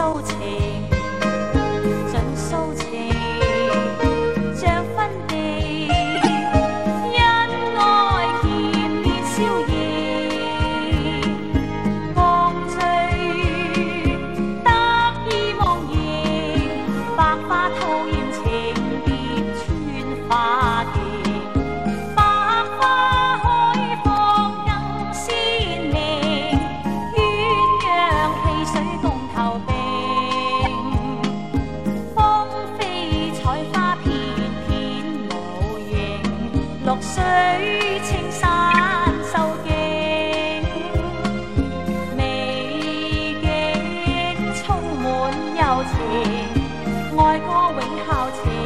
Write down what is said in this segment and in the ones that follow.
收集。水清山秀景，美景充满友情，爱歌永效传。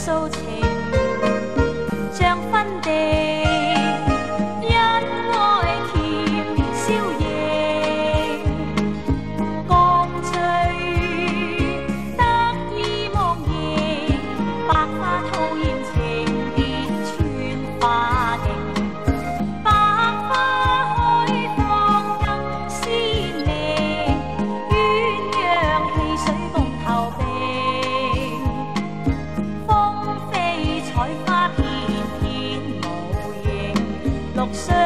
诉情，像分地。so